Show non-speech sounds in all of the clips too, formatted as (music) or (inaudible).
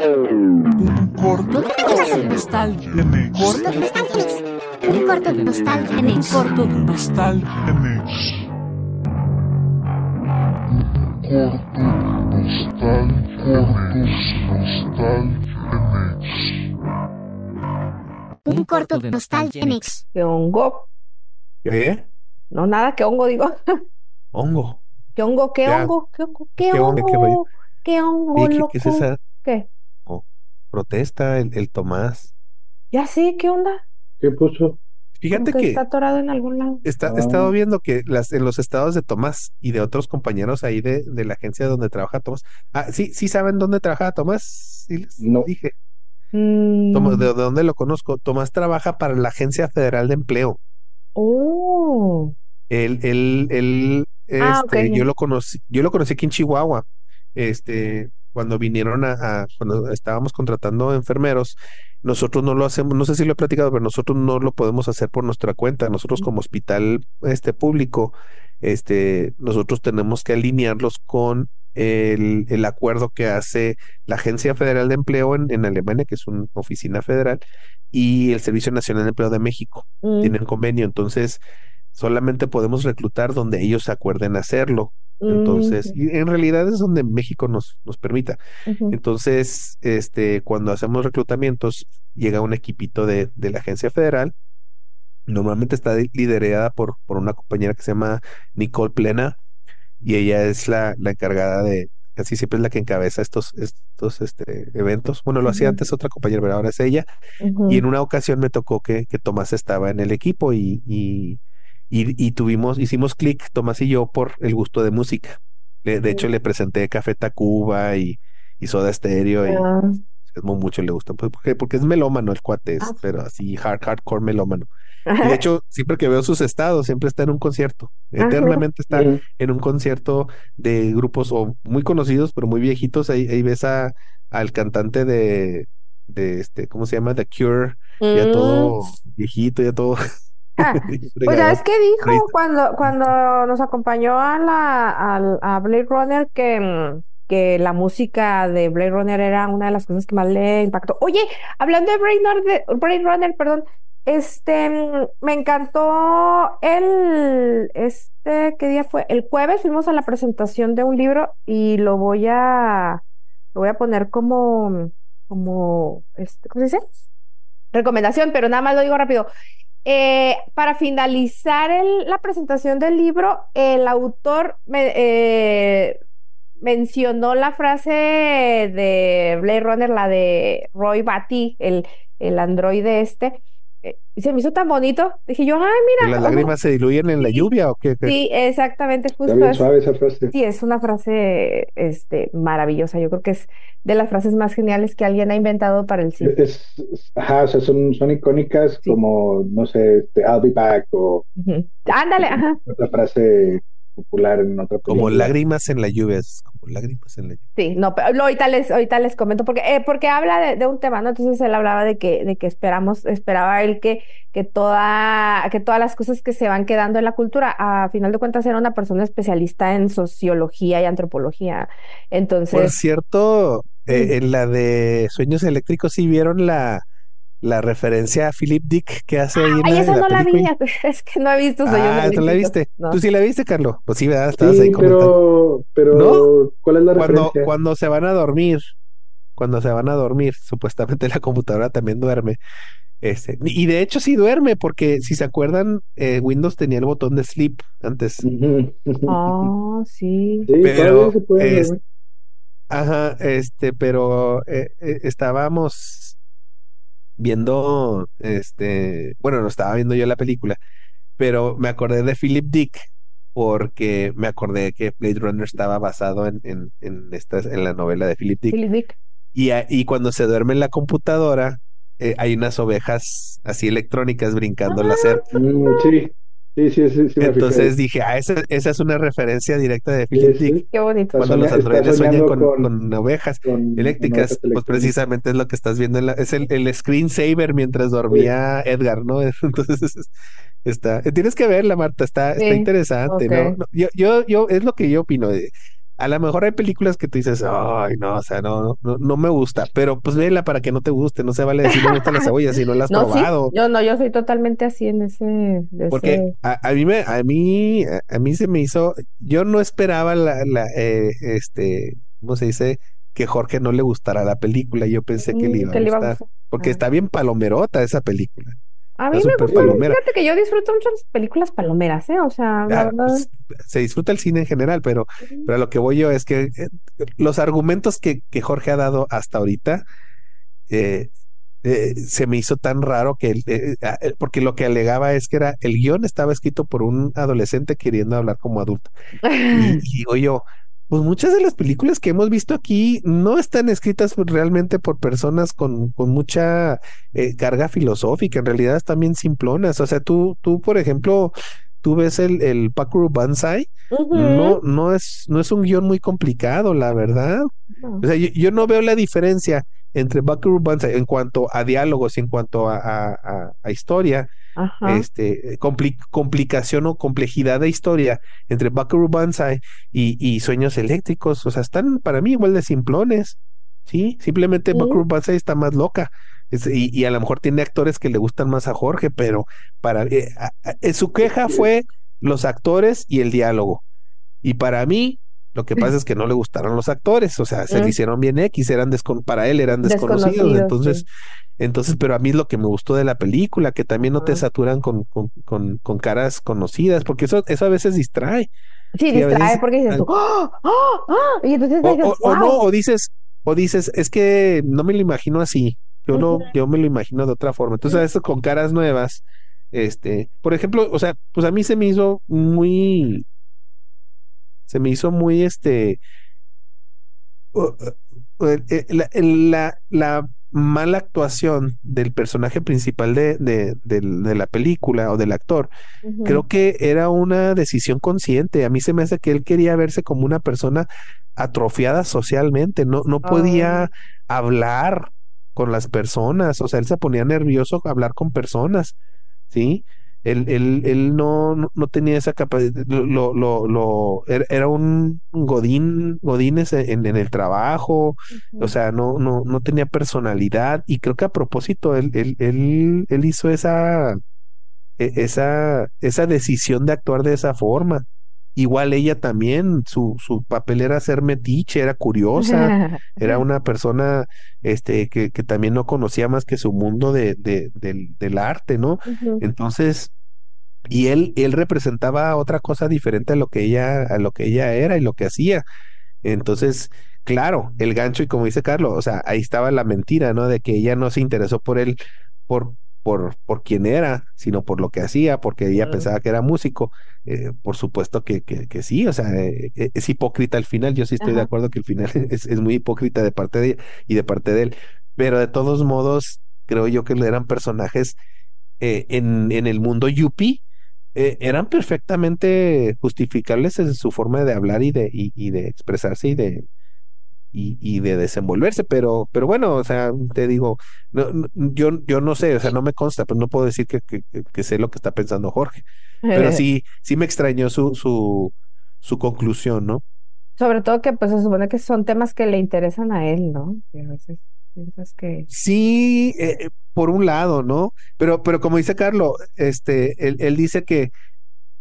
Un corto de nostalgia en Corto de nostalgia mix. Un corto de nostalgia. Corto de nostalgia mix. Un corto de nostalgia mix. ¿Qué hongo? ¿Qué? No, nada, ¿qué hongo digo? Hongo. ¿Qué hongo? ¿Qué hongo? ¿Qué hongo? ¿Qué ¿Qué hongo? ¿Qué hongo? ¿Qué hongo, ¿qué, loco? qué es esa ¿Qué? Protesta? El, el Tomás. Ya sé, ¿qué onda? ¿Qué puso? Fíjate que que está atorado en algún lado. está, he Ah. estado viendo que las, en los estados de Tomás y de otros compañeros ahí de, de la agencia donde trabaja Tomás. Ah, sí, sí saben dónde trabaja Tomás. Sí les No. dije. Mm, ¿de, de dónde lo conozco? Tomás trabaja para la Agencia Federal de Empleo. Oh. Él, él, él, Ah, este, ok. yo lo conocí, yo lo conocí aquí en Chihuahua. Este, cuando vinieron a, a- cuando estábamos contratando enfermeros, nosotros no lo hacemos, no sé si lo he platicado, pero nosotros no lo podemos hacer por nuestra cuenta. Nosotros como hospital, este, público, este, nosotros tenemos que alinearlos con el, el acuerdo que hace la Agencia Federal de Empleo en, en Alemania, que es una oficina federal, y el Servicio Nacional de Empleo de México. Mm, tienen convenio, entonces solamente podemos reclutar donde ellos se acuerden hacerlo. Entonces, mm, y en realidad es donde México nos, nos permita. Entonces, este, cuando hacemos reclutamientos, llega un equipito de, de la agencia federal. Normalmente está liderada por, por una compañera que se llama Nicole Plena, y ella es la, la encargada de, casi siempre es la que encabeza estos, estos este, eventos. Bueno, lo hacía antes otra compañera, pero ahora es ella. Y en una ocasión me tocó que, que Tomás estaba en el equipo y, y, y, y tuvimos, hicimos clic, Tomás y yo, por el gusto de música. Le- de hecho, le presenté Café Tacuba y, y Soda Stereo y Ah, es muy mucho le gusta, pues, porque, porque es melómano el cuate, es, Ah. pero así hard, hardcore melómano. Y de (laughs) hecho, siempre que veo sus estados, siempre está en un concierto. Ajá. Eternamente está Mm, en un concierto de grupos o muy conocidos, pero muy viejitos. Ahí, ahí ves a, al cantante de, de este, ¿cómo se llama? The Cure, ya Mm. todo viejito, ya todo (laughs) Ah, (laughs) Pues fregado. ya es que dijo cuando, cuando nos acompañó a la a Blade Runner que, mm, que la música de Blade Runner era una de las cosas que más le impactó. Oye, hablando de Blade Runner, de- Blade Runner, perdón, este mm, me encantó el este, ¿qué día fue? El jueves fuimos a la presentación de un libro y lo voy a lo voy a poner como como este, ¿cómo se dice? Recomendación, pero nada más lo digo rápido. Eh, para finalizar la presentación del libro, el autor me- eh, mencionó la frase de Blade Runner, la de Roy Batty, el, el androide este, y se me hizo tan bonito. Dije yo, ay, ¿Y mira, las ojo". lágrimas se diluyen en la lluvia o qué? qué? Sí, exactamente, justo suave esa frase. Sí, es una frase este, maravillosa. Yo creo que es de las frases más geniales que alguien ha inventado para el cine. Es, es- ajá, o sea, son, son icónicas Sí. como, no sé, este, I'll be back o. Ándale, ajá. otra frase popular en otra Como película. lágrimas en la lluvia, es como lágrimas en la lluvia. Sí, no, pero lo- ahorita les, ahorita les comento, porque, eh, porque habla de, de un tema, ¿no? Entonces él hablaba de que, de que esperamos, esperaba él que, que toda, que todas las cosas que se van quedando en la cultura, a final de cuentas era una persona especialista en sociología y antropología. Por Entonces, cierto, eh, en la de Sueños Eléctricos, ¿sí vieron la, la referencia a Philip Dick que hace ahí en ay, la, esa en la no la vi, (laughs) es que no he visto Ah, ¿tú la viste? No. ¿Tú sí la viste, Carlos? Pues sí, ¿verdad? Estabas ahí Sí, comentando. pero, pero, ¿cuál es la Cuando, referencia? cuando se van a dormir, cuando se van a dormir, supuestamente la computadora también duerme. Este, y de hecho sí duerme, porque si se acuerdan, eh, Windows tenía el botón de sleep antes. Ah, sí. Sí, pero se puede es-. Ajá, este, pero eh, eh, estábamos viendo, este, bueno, no estaba viendo yo la película, pero me acordé de Philip Dick porque me acordé que Blade Runner estaba basado en, en, en, esta, en la novela de Philip Dick. Philip Dick. Y, a- y cuando se duerme en la computadora, eh, hay unas ovejas así electrónicas brincando la cerca. Mm, sí, sí, sí, sí, Entonces dije, ah, esa, esa es el referencia directa de Philip sí. Dick. Qué bonito. Cuando los soña- androides sueñan con, con- con ovejas con eléctricas, ovejas pues precisamente es lo que estás viendo. en la- es el, el screensaver mientras dormía Edgar, ¿no? (laughs) Entonces es- está. Tienes que verla, Marta, está, interesante. No, Yo, yo, yo, es lo que yo opino. A lo mejor hay películas que tú dices, ay, no, o sea, no, no, no me gusta, pero pues vela para que no te guste, no se vale decir me gusta la (laughs) cebolla si no la has No, sí, probado. yo no, yo soy totalmente así en ese, Porque ese. a, a mí me, a mí, a, a mí se me hizo, yo no esperaba la, la, eh, este, ¿cómo se dice? Que Jorge no le gustara la película. Yo pensé que le Mm, iba a iba gustar, gustar. porque Ah. está bien palomerota esa película. A mí me gustan, palomera. fíjate que yo disfruto mucho las películas palomeras, ¿eh? O sea, la Ah, verdad. pues, se disfruta el cine en general, pero, pero a lo que voy yo es que eh, los argumentos que, que Jorge ha dado hasta ahorita eh, eh, se me hizo tan raro que ah, eh, porque lo que alegaba es que era el guion estaba escrito por un adolescente queriendo hablar como adulto. (laughs) Y, y digo yo, pues muchas de las películas que hemos visto aquí no están escritas realmente por personas con, con mucha eh, carga filosófica, en realidad están bien simplonas. O sea, tú, tú, por ejemplo, tú ves el, el Pakuru Banzai, no, no es, no es un guion muy complicado, la verdad. No. O sea, yo, yo no veo la diferencia entre Buckaroo Banzai en cuanto a diálogos y en cuanto a, a- a- a historia, Ajá. este, compli- complicación o complejidad de historia entre Buckaroo Banzai y, y Sueños Eléctricos. O sea, están para mí igual de simplones, ¿sí? Simplemente Sí. Buckaroo Banzai está más loca. Es- y, y a lo mejor tiene actores que le gustan más a Jorge, pero para eh, eh, su queja fue los actores y el diálogo. Y para mí, lo que pasa es que no le gustaron los actores, o sea, se le Mm. hicieron bien X, eran descon- para él eran desconocidos, Desconocidos, entonces, sí. entonces, pero a mí es lo que me gustó de la película, que también no te Ajá. saturan con, con, con, con caras conocidas, porque eso, eso a veces distrae. Sí, distrae veces- porque dices tú, ¡ah! ¡ah! ¡ah! Y entonces O, dices, o, o no, o dices, o dices, es que no me lo imagino así, yo Ujú. yo me lo imagino de otra forma. Entonces, a veces con caras nuevas, este, por ejemplo, o sea, pues a mí se me hizo muy, se me hizo muy, este, uh, uh, eh, la, la, la mala actuación del personaje principal de, de, la película o del actor, creo que era una decisión consciente. A mí se me hace que él quería verse como una persona atrofiada socialmente, no, no podía hablar con las personas, o sea, él se ponía nervioso a hablar con personas, ¿sí? Él, él, él no, no, no tenía esa capacidad, lo, lo, lo, era, un godín, godines en, en el trabajo, o sea, no, no, no tenía personalidad, y creo que a propósito, él, él, él, él hizo esa, e- esa, esa decisión de actuar de esa forma. Igual ella también, su, su papel era ser metiche, era curiosa, (laughs) era una persona este, que, que también no conocía más que su mundo de, de- del, del arte, ¿no? Entonces, y él, él representaba otra cosa diferente a lo que ella, a lo que ella era y lo que hacía. Entonces, claro, el gancho, y como dice Carlos, o sea, ahí estaba la mentira, ¿no? De que ella no se interesó por él, por, por, por quién era, sino por lo que hacía, porque ella pensaba que era músico. Eh, por supuesto que, que, que sí, o sea, eh, eh, es hipócrita al final. Yo sí estoy de acuerdo que el final (laughs) es, es muy hipócrita de parte de ella y de parte de él. Pero de todos modos, creo yo que eran personajes eh, en, en el mundo yuppie eran perfectamente justificables en su forma de hablar y de, y, y de expresarse y de, y, y de desenvolverse, pero, pero bueno, o sea, te digo, no, no- yo, yo no sé, o sea, no me consta, pero no puedo decir que, que, sé lo que está pensando Jorge, pero (laughs) sí, sí me extrañó su, su, su conclusión, ¿no? Sobre todo que pues se supone que son temas que le interesan a él, ¿no? Que a veces piensas que... Sí, eh, eh, por un lado, ¿no? Pero, pero como dice Carlos, este, él, él dice que,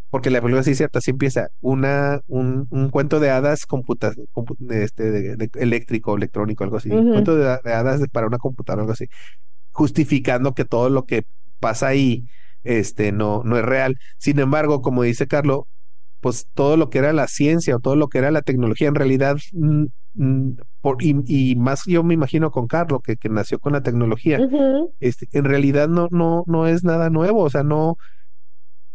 porque la película sí es cierta, sí empieza una, un, un cuento de hadas computa, compu- este, de- de- eléctrico, electrónico, algo así, Ujú. cuento de, de hadas para una computadora, algo así, justificando que todo lo que pasa ahí, este, no, no es real. Sin embargo, como dice Carlos, pues todo lo que era la ciencia o todo lo que era la tecnología, en realidad, mm, mm, por, y, y más yo me imagino con Carlos, que, que nació con la tecnología, este, en realidad no, no, no es nada nuevo, o sea, no,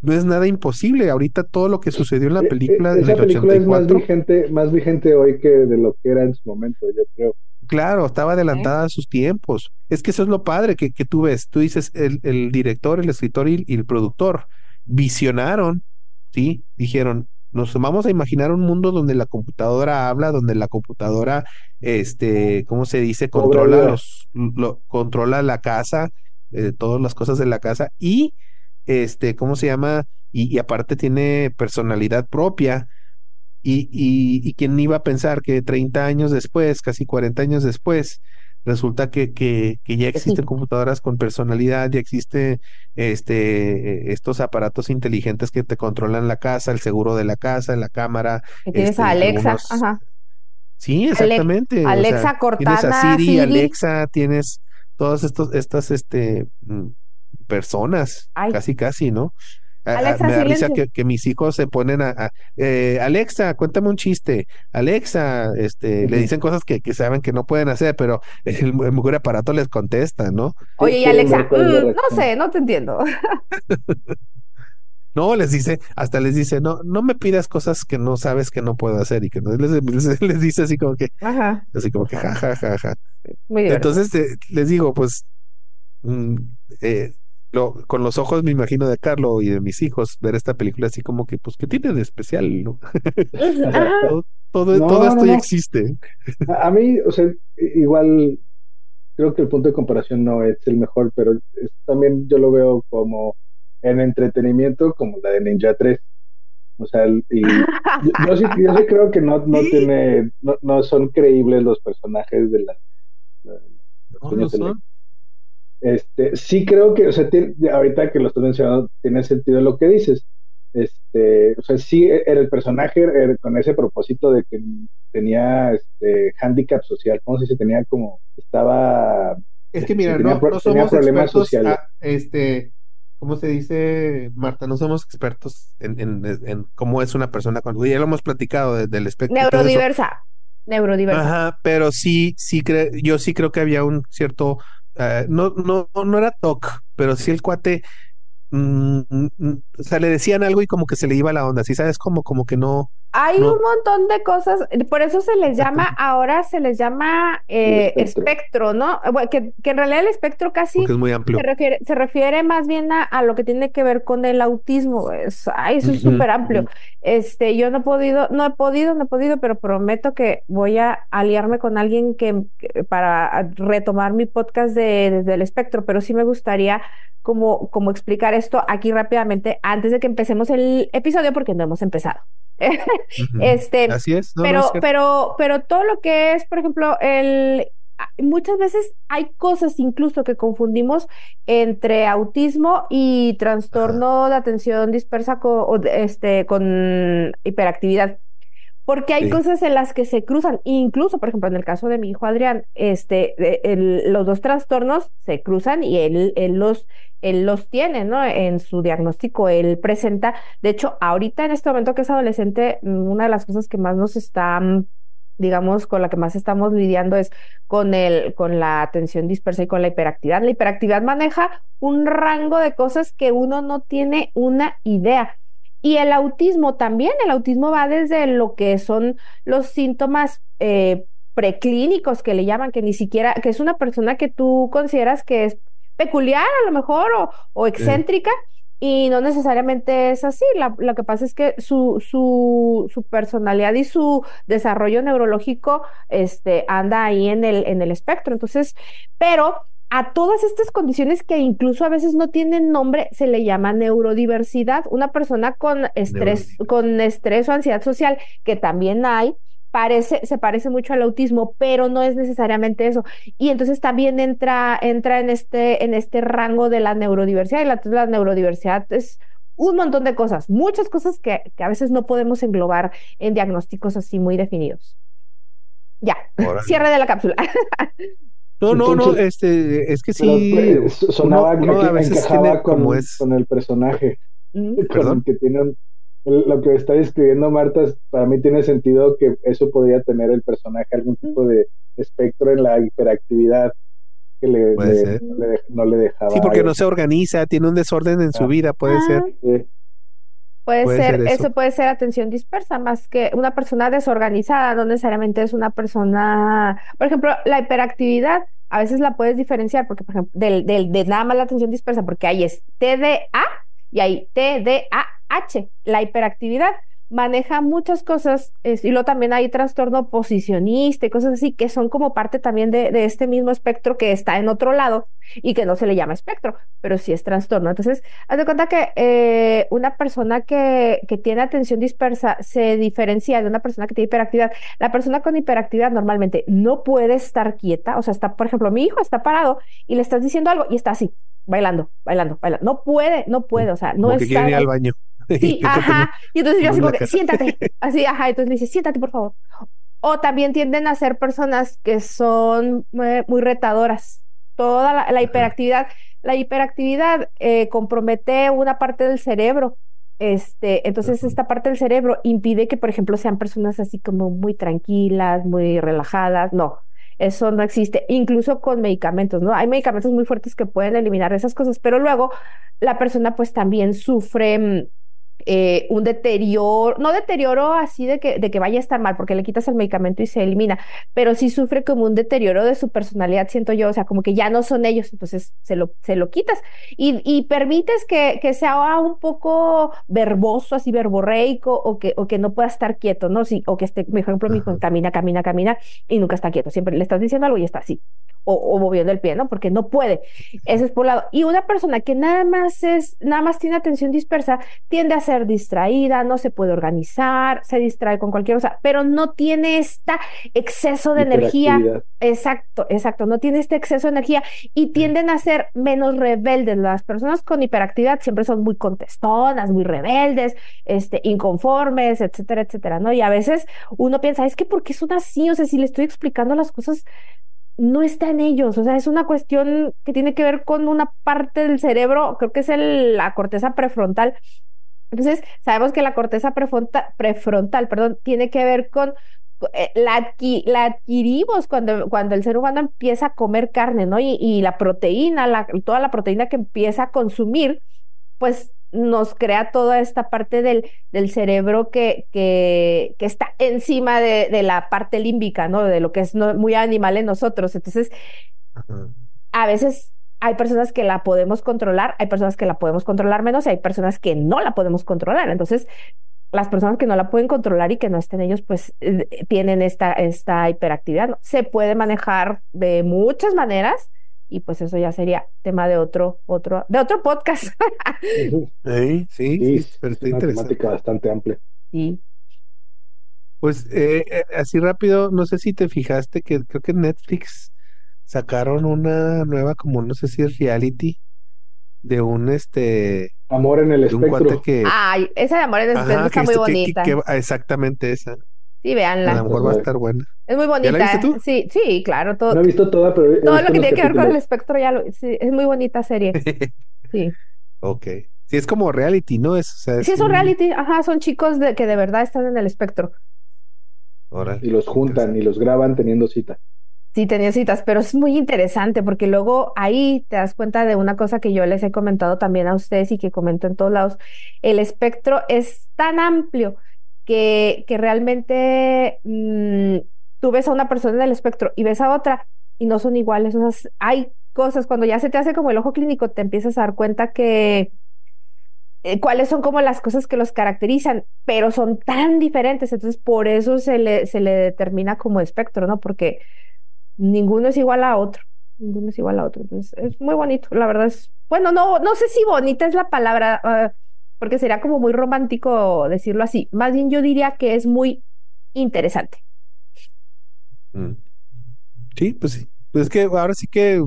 no es nada imposible. Ahorita todo lo que sucedió en la Eh, eh, película es más 84, vigente, más vigente hoy que de lo que era en su momento, yo creo. claro, estaba adelantada a sus tiempos. Es que eso es lo padre que, que tú ves. Tú dices, el, el director, el escritor y, y el productor visionaron, ¿sí? Dijeron, nos vamos a imaginar un mundo donde la computadora habla, donde la computadora, este, ¿cómo se dice? Controla los, lo, controla la casa, eh, todas las cosas de la casa y, este, ¿cómo se llama? Y, y aparte tiene personalidad propia. Y, y, y quién iba a pensar que 30 años después, casi 40 años después, resulta que, que, que ya sí. existen computadoras con personalidad, ya existe este, estos aparatos inteligentes que te controlan la casa, el seguro de la casa, la cámara, tienes este, a Alexa, algunos... ajá. Sí, exactamente. O Alexa sea, tienes a Siri, Siri. Alexa, tienes todas estos, estas, este, mm, personas, Ay. casi, casi, ¿no? A- a- Alexa, me da risa que, que mis hijos se ponen a, a, eh, Alexa, cuéntame un chiste. Alexa, este, le dicen cosas que, que saben que no pueden hacer, pero (laughs) el, el aparato les contesta, ¿no? Oye, y Alexa, "Mm, no reacción". sé, no te entiendo. (laughs) No, les dice, hasta les dice, no, no me pidas cosas que no sabes que no puedo hacer y que no les, les, (laughs) les dice así como que, Ajá, así como que, ja, ja, ja, ja. muy. Entonces eh, les digo, pues, mm, eh, lo, con los ojos me imagino de Carlo y de mis hijos, ver esta película así como que, pues, ¿qué tiene de especial, no? (laughs) Todo, todo, No, todo esto no, ya existe. A, mí, o sea, i- igual creo que el punto de comparación no es el mejor, pero es- también yo lo veo como en entretenimiento, como la de Ninja 3. O sea, y yo, yo sí, yo sí creo que no, no tiene, no, no son creíbles los personajes de la, la- No, no son. Este, sí creo que, o sea, tiene- ahorita que lo estás mencionando, tiene sentido lo que dices. Este, o sea, sí, era el personaje era con ese propósito de que tenía este handicap social, ¿cómo se dice? Tenía como, estaba, Es que mira, tenía no, no tenía somos problemas expertos, sociales. ah, este, ¿cómo se dice, Marta? No somos expertos en, en, en cómo es una persona con, ya lo hemos platicado de- del espectro. Neurodiversa. Neurodiversa. Ajá, pero sí, sí cre- yo sí creo que había un cierto, eh, no, no, no era TOC, pero sí el cuate, mm, mm, o sea, le decían algo y como que se le iba la onda, ¿sí sabes? Como, como que no, Hay No. un montón de cosas, por eso se les llama, ahora se les llama eh, espectro. espectro, ¿no? Bueno, que, que en realidad el espectro casi porque es muy amplio. se refiere, se refiere más bien a, a lo que tiene que ver con el autismo. Es, ay, eso es Ujú, súper amplio. Este, yo no he podido, no he podido, no he podido, pero prometo que voy a aliarme con alguien que, que- para retomar mi podcast de, desde el espectro, pero sí me gustaría como, como explicar esto aquí rápidamente antes de que empecemos el episodio, porque no hemos empezado. (laughs) Este, Así es, no, no, pero, es pero, pero todo lo que es, por ejemplo, el muchas veces hay cosas incluso que confundimos entre autismo y trastorno de atención dispersa co- o de- este, con hiperactividad. Porque hay Sí. cosas en las que se cruzan, incluso, por ejemplo, en el caso de mi hijo Adrián, este, el- los dos trastornos se cruzan y él, él los, él los tiene, ¿no? En su diagnóstico, él presenta, de hecho, ahorita en este momento que es adolescente, mm, una de las cosas que más nos está, mm, digamos, con la que más estamos lidiando es con el, con la atención dispersa y con la hiperactividad. La hiperactividad maneja un rango de cosas que uno no tiene una idea. Y el autismo también, el autismo va desde lo que son los síntomas eh, preclínicos que le llaman, que ni siquiera, que es una persona que tú consideras que es peculiar a lo mejor o, o excéntrica y no necesariamente es así. La- lo que pasa es que su, su, su personalidad y su desarrollo neurológico este, anda ahí en el, en el espectro. Entonces, pero a todas estas condiciones que incluso a veces no tienen nombre, se le llama neurodiversidad. Una persona con estrés, con estrés o ansiedad social, que también hay, parece, se parece mucho al autismo, pero no es necesariamente eso. Y entonces también entra, entra en este, en este rango de la neurodiversidad. Y la, la neurodiversidad es un montón de cosas, muchas cosas que, que a veces no podemos englobar en diagnósticos así muy definidos. Ya, cierre de la cápsula. (laughs) No, no, no, este, es que sí, sonaba uno, uno que a veces encajaba tiene con, como es, con el personaje. Mm. Perdón. que tienen lo que está describiendo Marta, para mí tiene sentido que eso podría tener el personaje algún tipo de espectro en la hiperactividad que le, Puede le- ser. no, le, dej- no le dejaba. sí, porque no se organiza, tiene un desorden en su Ah. vida, puede Ah, ser. Sí, Puede Puede ser, ser eso. eso. puede ser atención dispersa, más que una persona desorganizada, no necesariamente es una persona, por ejemplo, la hiperactividad, a veces la puedes diferenciar, porque, por ejemplo, del, del, de nada más la atención dispersa, porque ahí es TDA y hay TDAH. La hiperactividad maneja muchas cosas, es- y luego también hay trastorno posicionista y cosas así, que son como parte también de, de este mismo espectro que está en otro lado y que no se le llama espectro, pero sí es trastorno. Entonces, haz de cuenta que eh, una persona que, que tiene atención dispersa se diferencia de una persona que tiene hiperactividad. La persona con hiperactividad normalmente no puede estar quieta, o sea, está, por ejemplo, mi hijo está parado y le estás diciendo algo y está así, bailando, bailando, bailando. No puede, no puede, o sea, no ir está. al baño. (laughs) Sí, Y ajá. Y entonces yo así como que, siéntate. (laughs) Así, ajá. Entonces le dice, siéntate, por favor. O también tienden a ser personas que son muy retadoras. Toda la, la hiperactividad, la hiperactividad eh, compromete una parte del cerebro. Este, entonces esta parte del cerebro impide que, por ejemplo, sean personas así como muy tranquilas, muy relajadas. No, eso no existe. Incluso con medicamentos, ¿no? Hay medicamentos muy fuertes que pueden eliminar esas cosas, pero luego la persona pues también sufre mm, eh, un deterioro, no deterioro así de que, de que vaya a estar mal, porque le quitas el medicamento y se elimina, pero sí sufre como un deterioro de su personalidad, siento yo, o sea, como que ya no son ellos, entonces se lo, se lo quitas. Y, y permites que, que sea un poco verboso, así verborreico, o que, o que no pueda estar quieto, ¿no? Sí, o que esté, por ejemplo, mi hijo camina, camina, camina y nunca está quieto, siempre le estás diciendo algo y está así, o, o moviendo el pie, ¿no? Porque no puede. Eso es por un lado. Y una persona que nada más es, nada más tiene atención dispersa, tiende a ser distraída, no se puede organizar, se distrae con cualquier cosa, pero no tiene este exceso de energía. Exacto, exacto, no tiene este exceso de energía y tienden a ser menos rebeldes. Las personas con hiperactividad siempre son muy contestonas, muy rebeldes, este, inconformes, etcétera, etcétera, ¿no? Y a veces uno piensa, es que ¿por qué son así? O sea, si le estoy explicando las cosas no está en ellos, o sea, es una cuestión que tiene que ver con una parte del cerebro, creo que es la corteza prefrontal. Entonces, sabemos que la corteza prefrontal, perdón, tiene que ver con eh, la, la adquirimos cuando, cuando el ser humano empieza a comer carne, ¿no? Y, y la proteína, la, toda la proteína que empieza a consumir, pues nos crea toda esta parte del, del cerebro que, que, que está encima de, de la parte límbica, ¿no? De lo que es no- muy animal en nosotros. Entonces, Ajá. a veces hay personas que la podemos controlar, hay personas que la podemos controlar menos y hay personas que no la podemos controlar. Entonces, las personas que no la pueden controlar y que no estén ellos, pues eh, tienen esta, esta hiperactividad. ¿no? Se puede manejar de muchas maneras y pues eso ya sería tema de otro, otro, de otro podcast. (laughs) Sí, Sí, sí, es pero está una interesante. temática bastante amplia. Sí. Pues eh, eh, así rápido, no sé si te fijaste que creo que en Netflix sacaron una nueva, como no sé si es reality, de un este, Amor en el de un cuate espectro. que, Ay, esa de Amor en el ajá, Espectro que, está muy este- que- bonita. exactamente esa. Sí, A véanla. lo mejor va a estar buena. Es muy la bonita. viste tú? Sí, sí, claro. Todo, No he visto toda, pero todo lo que tiene que ver con el espectro ya lo, sí, es muy bonita serie. (laughs) Sí. Ok. Sí, es como reality, ¿no? Es, o sea, Sí, es un reality, ajá, son chicos de, que de verdad están en el espectro. Órale, Y los juntan y los graban teniendo cita. Sí, tenía citas, pero es muy interesante porque luego ahí te das cuenta de una cosa que yo les he comentado también a ustedes y que comento en todos lados. El espectro es tan amplio que, que realmente mm, tú ves a una persona en el espectro y ves a otra y no son iguales. O sea, hay cosas, cuando ya se te hace como el ojo clínico, te empiezas a dar cuenta que eh, cuáles son como las cosas que los caracterizan, pero son tan diferentes, entonces por eso se le, se le determina como espectro, ¿no? Porque ninguno es igual a otro, ninguno es igual a otro, entonces es muy bonito, la verdad es, bueno, no, no sé si bonita es la palabra, ah, porque sería como muy romántico decirlo así, más bien yo diría que es muy interesante. Mm. Sí, pues sí. Pues es que ahora sí que,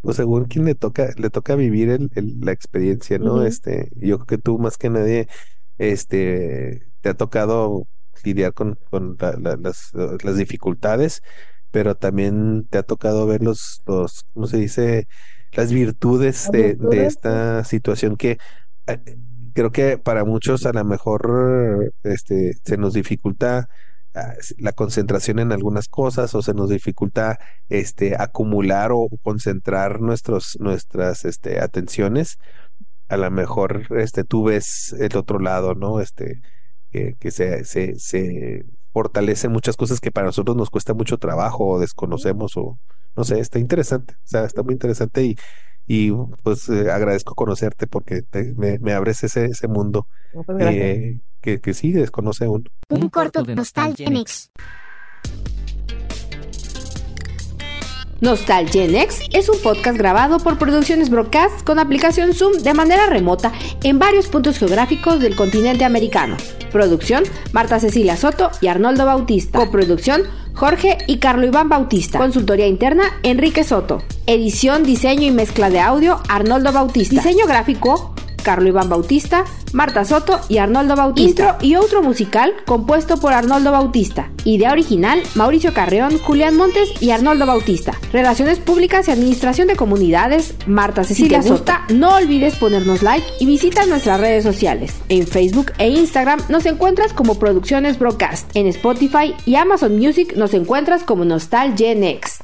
pues según quien le toca, le toca vivir el, el- la experiencia, ¿no? Este, yo creo que tú más que nadie, este, te ha tocado lidiar con, con la- la- las, las dificultades, pero también te ha tocado ver los, los, ¿cómo se dice? Las virtudes Las de, de virtudes, sí. esta situación que eh, creo que para muchos a lo mejor, este, se nos dificulta ah, la concentración en algunas cosas o se nos dificulta este acumular o concentrar nuestros nuestras este atenciones. A lo mejor este tú ves el otro lado no este que, que se, se, se fortalecen muchas cosas que para nosotros nos cuesta mucho trabajo o desconocemos o no sé está interesante o sea está muy interesante y y pues eh, agradezco conocerte porque te- me, me abres ese, ese mundo eh, que, que sí desconoce uno. Un corto de Nostalgia. Nostalgenex es un podcast grabado por Producciones Broadcast con aplicación Zoom de manera remota en varios puntos geográficos del continente americano. Producción: Marta Cecilia Soto y Arnoldo Bautista. Coproducción: Jorge y Carlo Iván Bautista. Consultoría interna: Enrique Soto. Edición, diseño y mezcla de audio: Arnoldo Bautista. Diseño gráfico: Carlo Iván Bautista, Marta Soto y Arnoldo Bautista. Intro y outro musical compuesto por Arnoldo Bautista. Idea original, Mauricio Carreón, Julián Montes y Arnoldo Bautista. Relaciones públicas y administración de comunidades, Marta Cecilia te Soto. No olvides ponernos like y visita nuestras redes sociales. En Facebook e Instagram nos encuentras como Producciones Broadcast. En Spotify y Amazon Music nos encuentras como Nostalgenext.